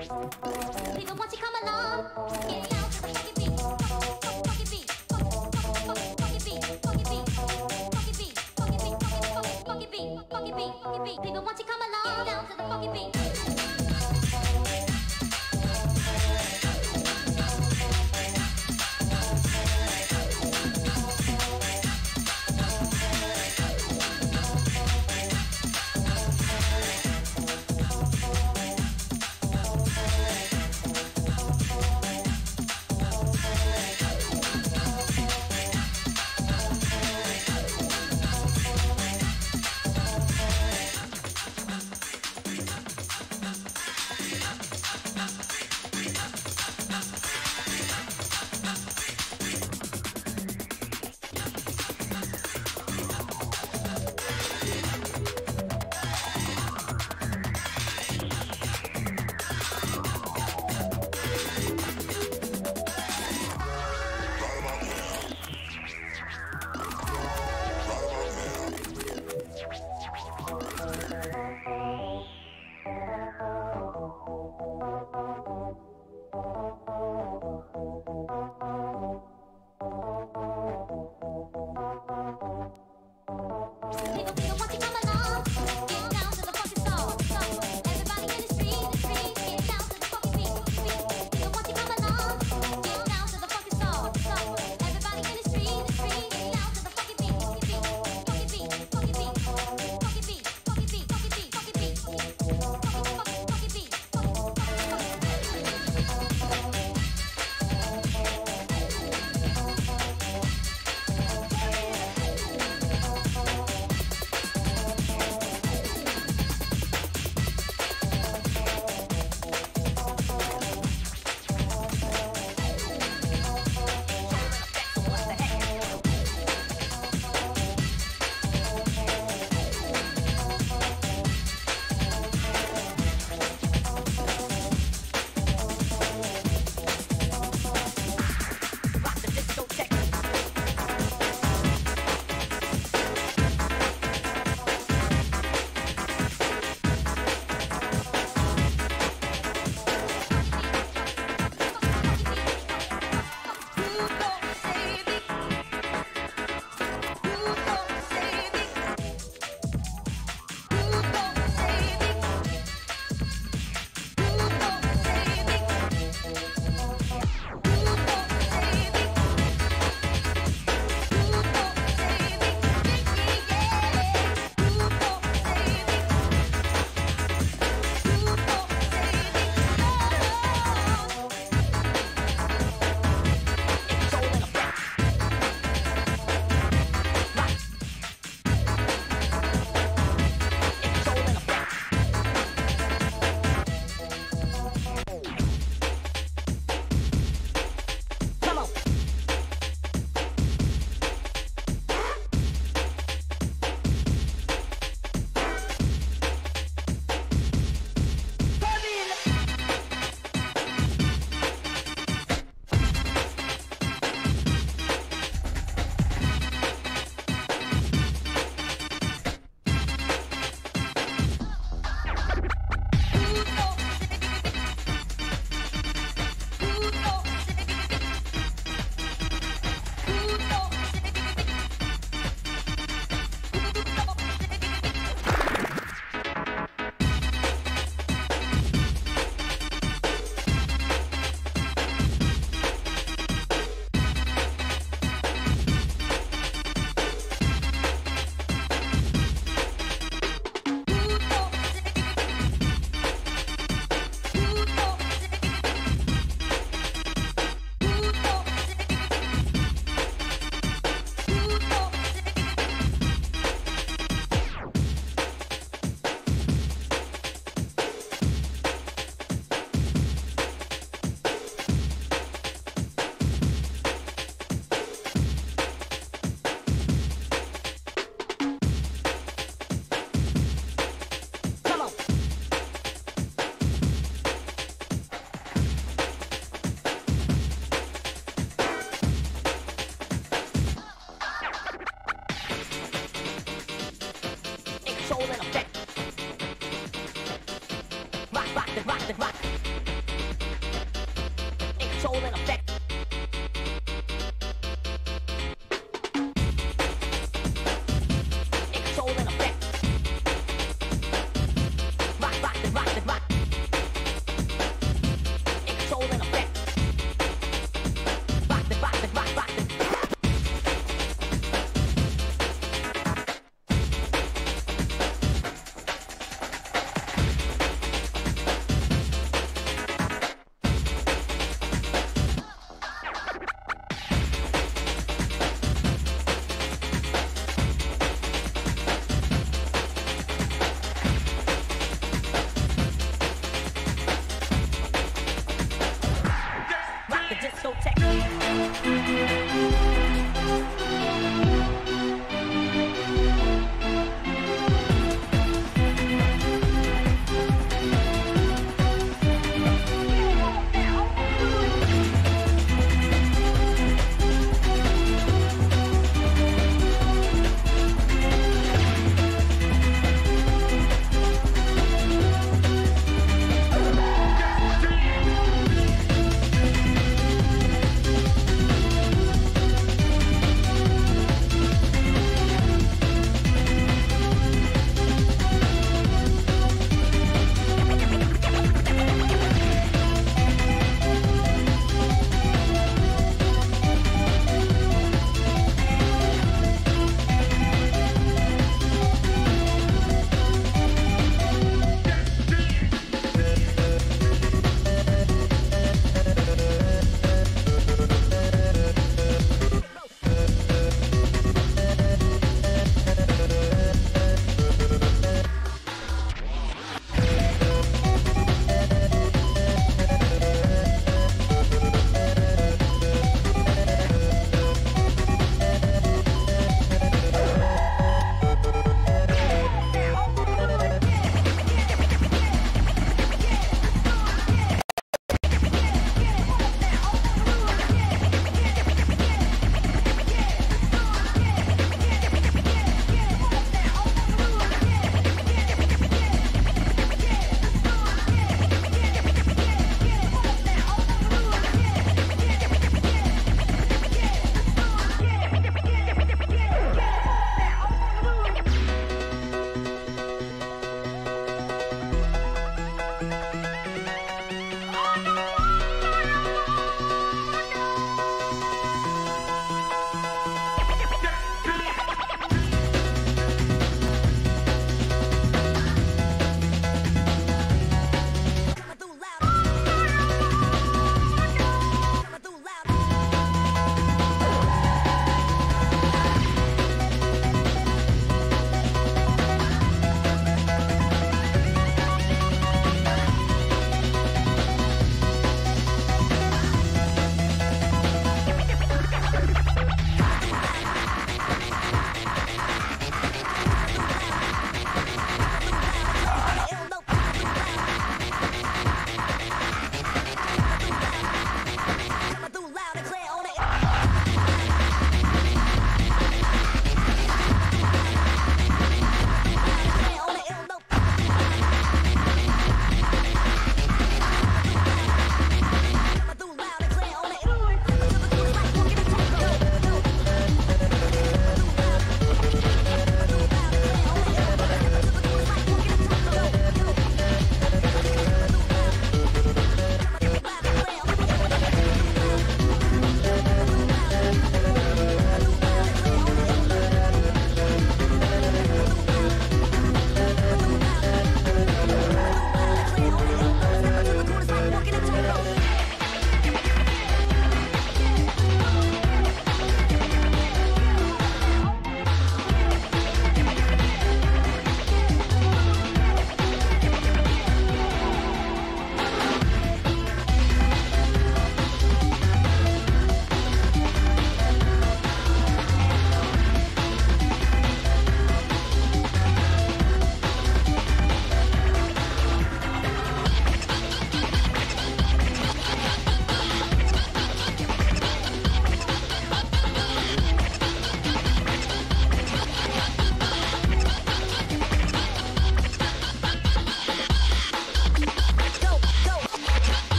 People want to come along,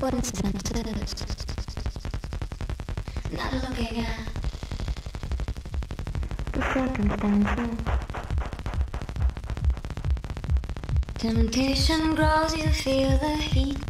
Coincidences. Not looking at the circumstances. Temptation grows, you feel the heat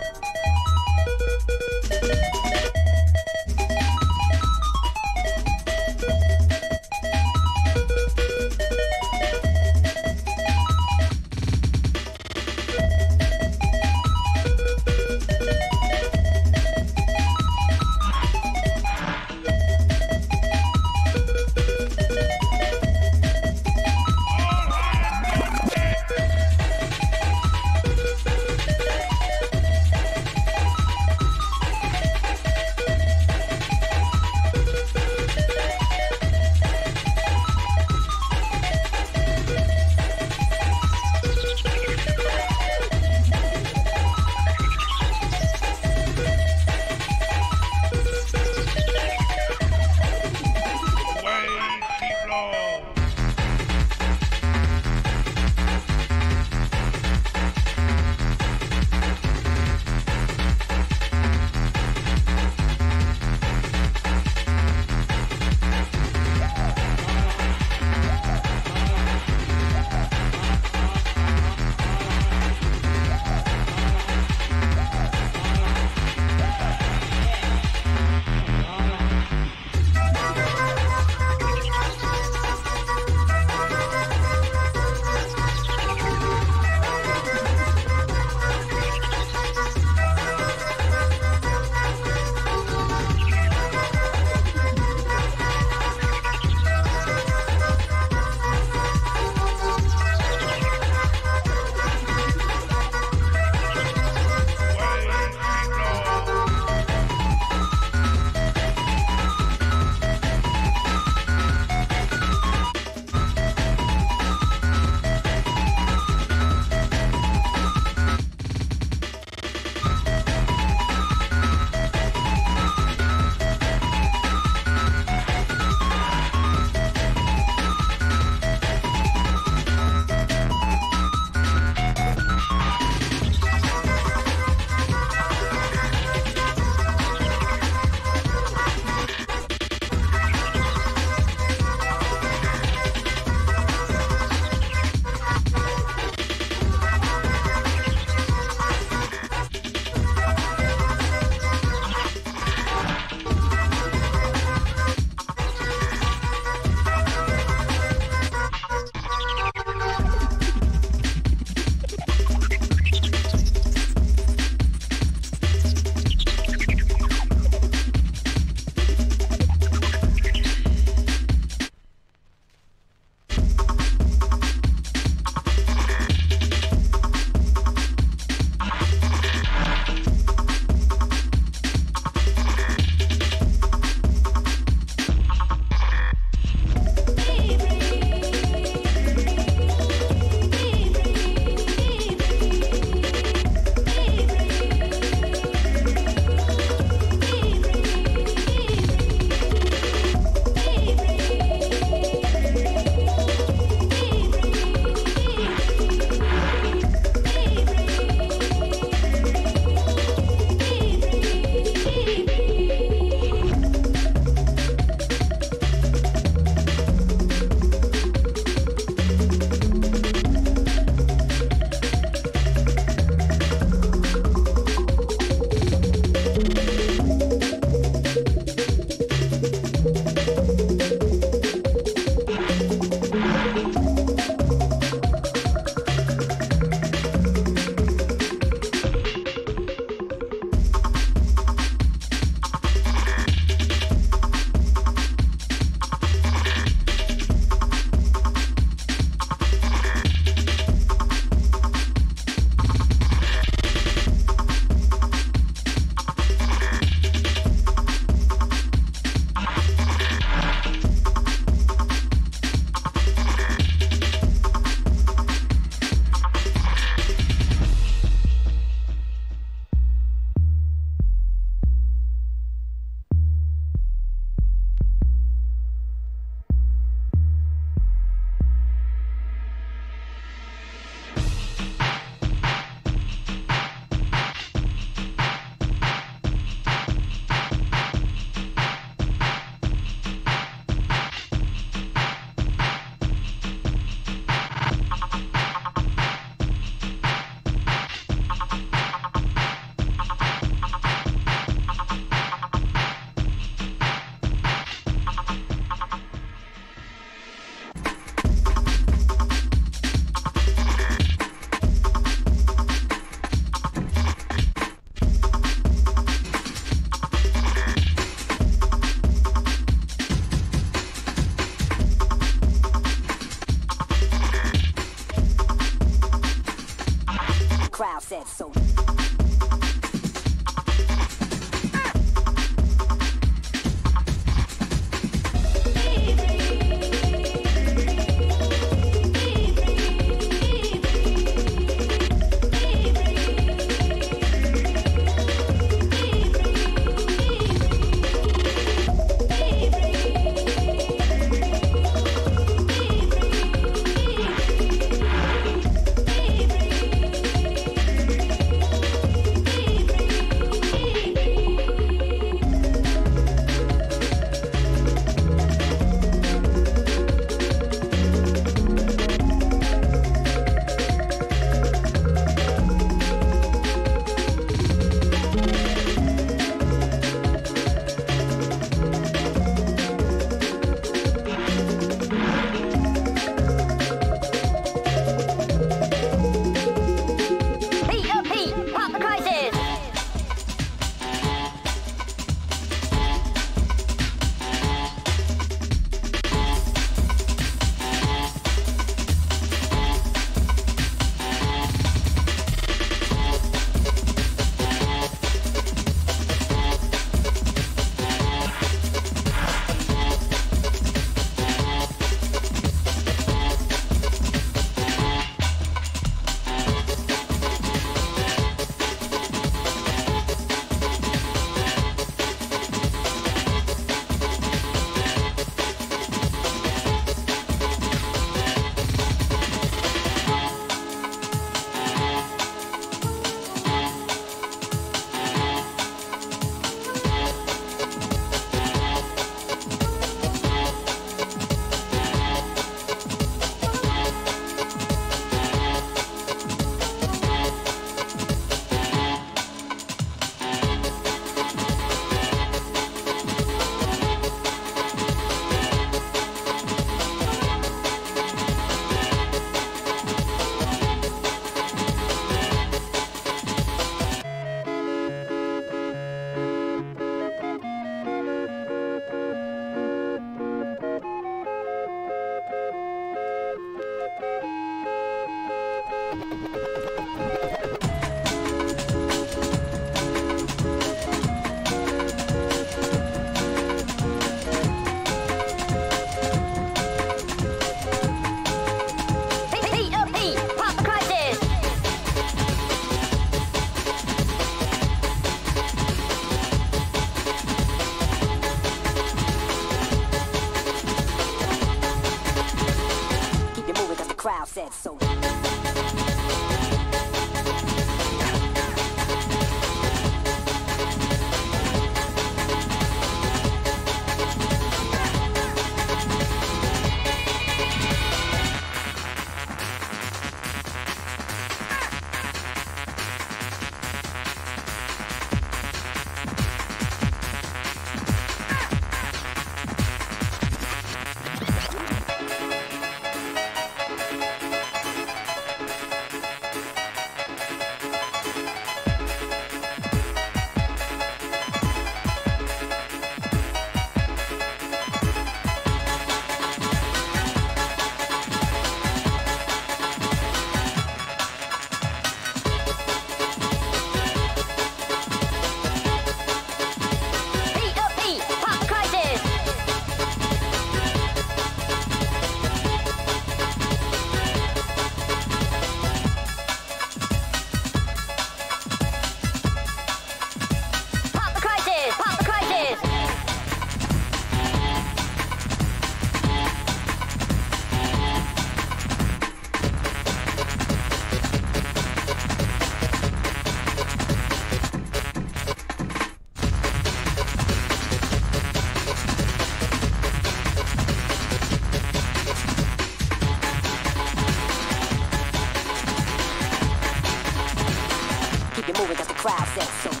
said so.